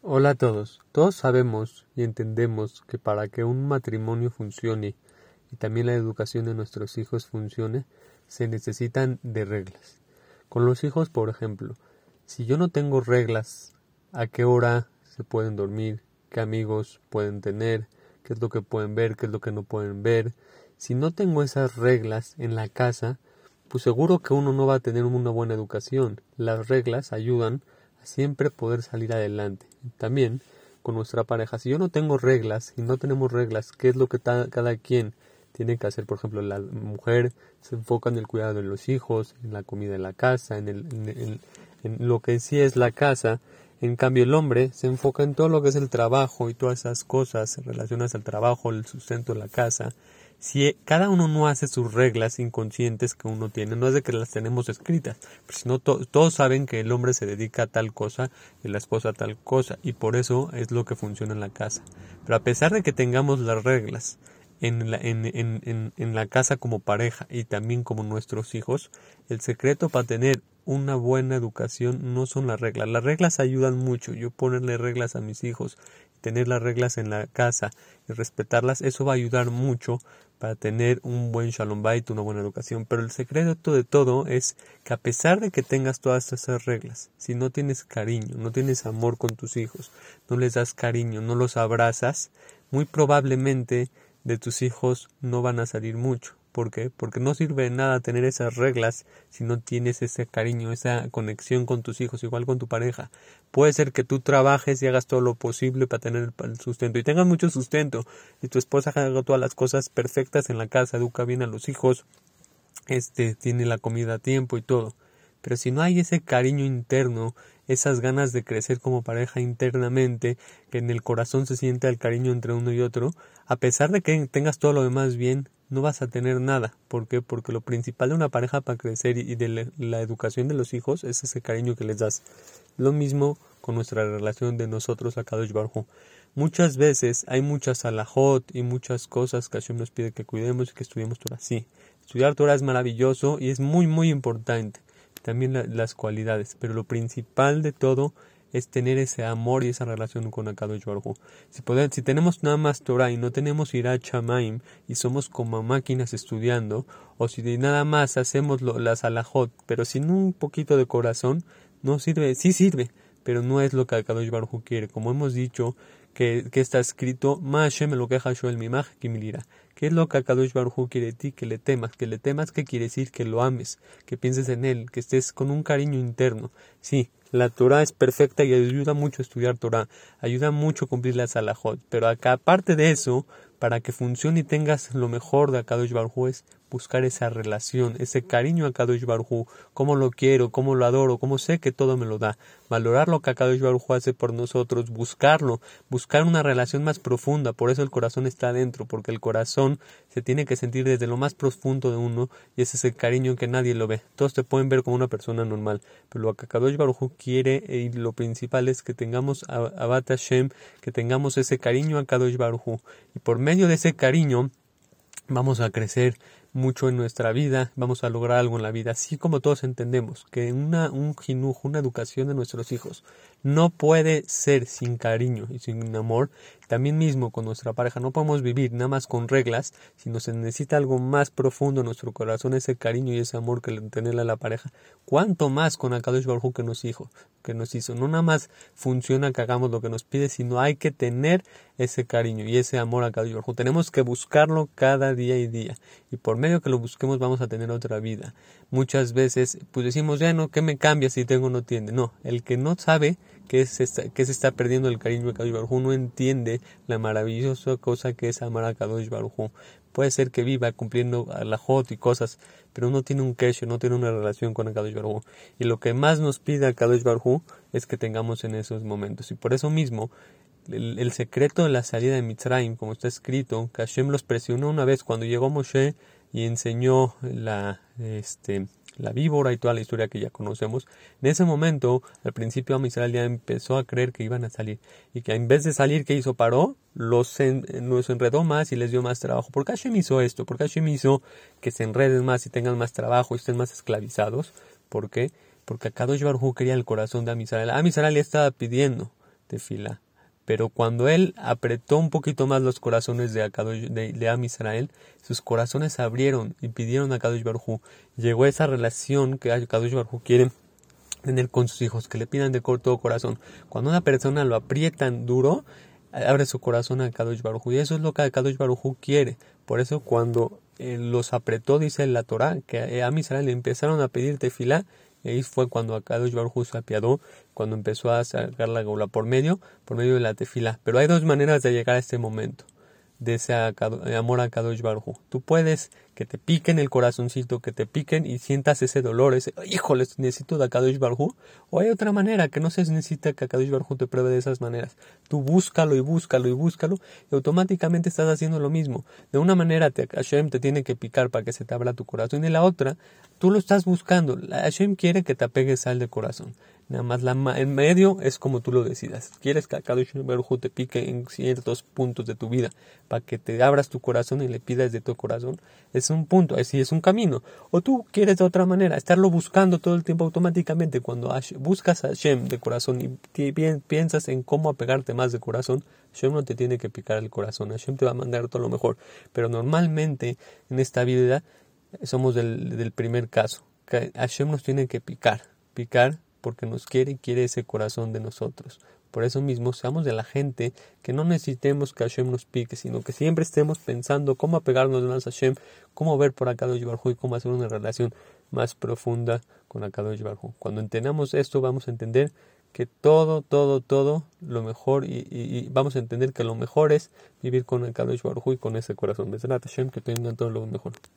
Hola a todos. Todos sabemos y entendemos que para que un matrimonio funcione y también la educación de nuestros hijos funcione, se necesitan de reglas. Con los hijos, por ejemplo, si yo no tengo reglas, a qué hora se pueden dormir, qué amigos pueden tener, qué es lo que pueden ver, qué es lo que no pueden ver, si no tengo esas reglas en la casa, pues seguro que uno no va a tener una buena educación. Las reglas ayudan siempre poder salir adelante. También con nuestra pareja, si yo no tengo reglas y no tenemos reglas, ¿qué es lo que cada quien tiene que hacer? Por ejemplo, la mujer se enfoca en el cuidado de los hijos, en la comida de la casa, en, el, en lo que sí es la casa. En cambio, el hombre se enfoca en todo lo que es el trabajo y todas esas cosas relacionadas al trabajo, el sustento de la casa si cada uno no hace sus reglas inconscientes que uno tiene, no es de que las tenemos escritas, sino todos saben que el hombre se dedica a tal cosa y la esposa a tal cosa, y por eso es lo que funciona en la casa. Pero a pesar de que tengamos las reglas en la, en, en, en la casa como pareja y también como nuestros hijos, el secreto para tener una buena educación no son las reglas. Las reglas ayudan mucho. Yo ponerle reglas a mis hijos, tener las reglas en la casa y respetarlas, eso va a ayudar mucho para tener un buen shalom bait, una buena educación. Pero el secreto de todo es que a pesar de que tengas todas esas reglas, si no tienes cariño, no tienes amor con tus hijos, no les das cariño, no los abrazas, muy probablemente de tus hijos no van a salir mucho. ¿Por qué? Porque no sirve de nada tener esas reglas si no tienes ese cariño, esa conexión con tus hijos, igual con tu pareja. Puede ser que tú trabajes y hagas todo lo posible para tener el sustento y tengas mucho sustento y tu esposa haga todas las cosas perfectas en la casa, educa bien a los hijos, este, tiene la comida a tiempo y todo. Pero si no hay ese cariño interno, esas ganas de crecer como pareja internamente, que en el corazón se siente el cariño entre uno y otro, a pesar de que tengas todo lo demás bien, no vas a tener nada. ¿Por qué? Porque lo principal de una pareja para crecer y de la educación de los hijos es ese cariño que les das. Lo mismo con nuestra relación de nosotros a Kadosh Barhu. Muchas veces hay muchas alajot y muchas cosas que Hashem nos pide que cuidemos y que estudiemos Torah. Sí, estudiar Torah es maravilloso y es muy muy importante. También las cualidades, pero lo principal de todo es tener ese amor y esa relación con Akadosh Baruj si, si tenemos nada más Torah y no tenemos Ira Chamaim y somos como máquinas estudiando, o si nada más hacemos lo, las alajot, pero sin un poquito de corazón, no sirve, sí sirve, pero no es lo que Akadosh Baruj quiere. Como hemos dicho, que, que está escrito, me lo queja yo el mimaj kimilira. ¿Qué es lo que Akadosh Baruj quiere de ti? Que le temas. Que le temas, ¿qué quiere decir? Que lo ames, que pienses en él, que estés con un cariño interno. Sí, la Torah es perfecta y ayuda mucho a estudiar Torah, ayuda mucho a cumplir la Salahot, pero acá aparte de eso, para que funcione y tengas lo mejor de Akadosh Baruj es buscar esa relación, ese cariño a Kadosh Baruj cómo lo quiero, cómo lo adoro, cómo sé que todo me lo da, valorar lo que Kadosh Baruj hace por nosotros, buscarlo, buscar una relación más profunda, por eso el corazón está adentro, porque el corazón se tiene que sentir desde lo más profundo de uno y ese es el cariño que nadie lo ve. Todos te pueden ver como una persona normal, pero lo que Kadosh Baruj quiere y lo principal es que tengamos a Abad Hashem, que tengamos ese cariño a Kadosh Baruj y por medio de ese cariño vamos a crecer mucho en nuestra vida, vamos a lograr algo en la vida, así como todos entendemos que una, un jinujo, una educación de nuestros hijos no puede ser sin cariño y sin amor, también mismo con nuestra pareja. No podemos vivir nada más con reglas, sino se necesita algo más profundo en nuestro corazón, ese cariño y ese amor que tenerle a la pareja, cuanto más con Akadosh Baruj que nos hizo, que nos hizo, no nada más funciona que hagamos lo que nos pide, sino hay que tener ese cariño y ese amor a Akadosh Baruj tenemos que buscarlo cada día y día, y por medio que lo busquemos vamos a tener otra vida. Muchas veces, pues decimos, ya no, ¿qué me cambia si tengo no tiene? No, el que no sabe que se está, que se está perdiendo el cariño de Kadosh Baruj no entiende la maravillosa cosa que es amar a Kadosh Baruj Puede ser que viva cumpliendo la hot y cosas, pero no tiene un kesho, no tiene una relación con Kadosh Baruj Y lo que más nos pide a Kadosh Baruj es que tengamos en esos momentos. Y por eso mismo, el, secreto de la salida de Mitzrayim, como está escrito, que Hashem los presionó una vez cuando llegó Moshe y enseñó la, este, la víbora y toda la historia que ya conocemos. En ese momento, al principio Amisrael ya empezó a creer que iban a salir y que en vez de salir, ¿qué hizo? Paró, los, enredó más y les dio más trabajo. ¿Por qué Hashem hizo esto? ¿Por qué Hashem hizo que se enreden más y tengan más trabajo y estén más esclavizados? ¿Por qué? Porque Kadosh Baruj quería el corazón de Amisrael. Amisrael le estaba pidiendo tefila. Pero cuando él apretó un poquito más los corazones de, Akadosh, de, de Am Israel, sus corazones se abrieron y pidieron a Kadosh Baruj Llegó esa relación que Kadosh Baruj quiere tener con sus hijos, que le pidan de todo corazón. Cuando una persona lo aprietan duro, abre su corazón a Kadosh Baruj Y eso es lo que Kadosh Baruj quiere. Por eso cuando eh, los apretó, dice la Torah, que a Israel le empezaron a pedir tefilá, ahí fue cuando Akadosh Baruj se apiadó, cuando empezó a sacar la gaula por medio, por medio de la tefila. Pero hay dos maneras de llegar a este momento de ese amor a Kadosh Baruj Tú puedes que te piquen el corazoncito, que te piquen y sientas ese dolor, ese, híjole, necesito de Kadosh Baruj O hay otra manera que no se necesita que Kadosh Baruj te pruebe de esas maneras. Tú búscalo y búscalo y búscalo y automáticamente estás haciendo lo mismo. De una manera te, Hashem te tiene que picar para que se te abra tu corazón y de la otra tú lo estás buscando. Hashem quiere que te apegues al de corazón. Nada más la en medio es como tú lo decidas. Quieres que Kadosh Baruj te pique en ciertos puntos de tu vida para que te abras tu corazón y le pidas de tu corazón. Es un punto, así es un camino. O tú quieres de otra manera, estarlo buscando todo el tiempo automáticamente. Cuando buscas a Hashem de corazón y piensas en cómo apegarte más de corazón, Hashem no te tiene que picar el corazón. Hashem te va a mandar todo lo mejor. Pero normalmente en esta vida somos del, del primer caso. Que Hashem nos tiene que picar. Picar porque nos quiere y quiere ese corazón de nosotros. Por eso mismo, seamos de la gente que no necesitemos que Hashem nos pique, sino que siempre estemos pensando cómo apegarnos más a Hashem, cómo ver por Akadosh Barhu y cómo hacer una relación más profunda con Akadosh Barhu. Cuando entendamos esto, vamos a entender que todo, todo, todo, lo mejor, y, vamos a entender que lo mejor es vivir con Akadosh Barhu y con ese corazón. de Hashem, que tengan todo lo mejor.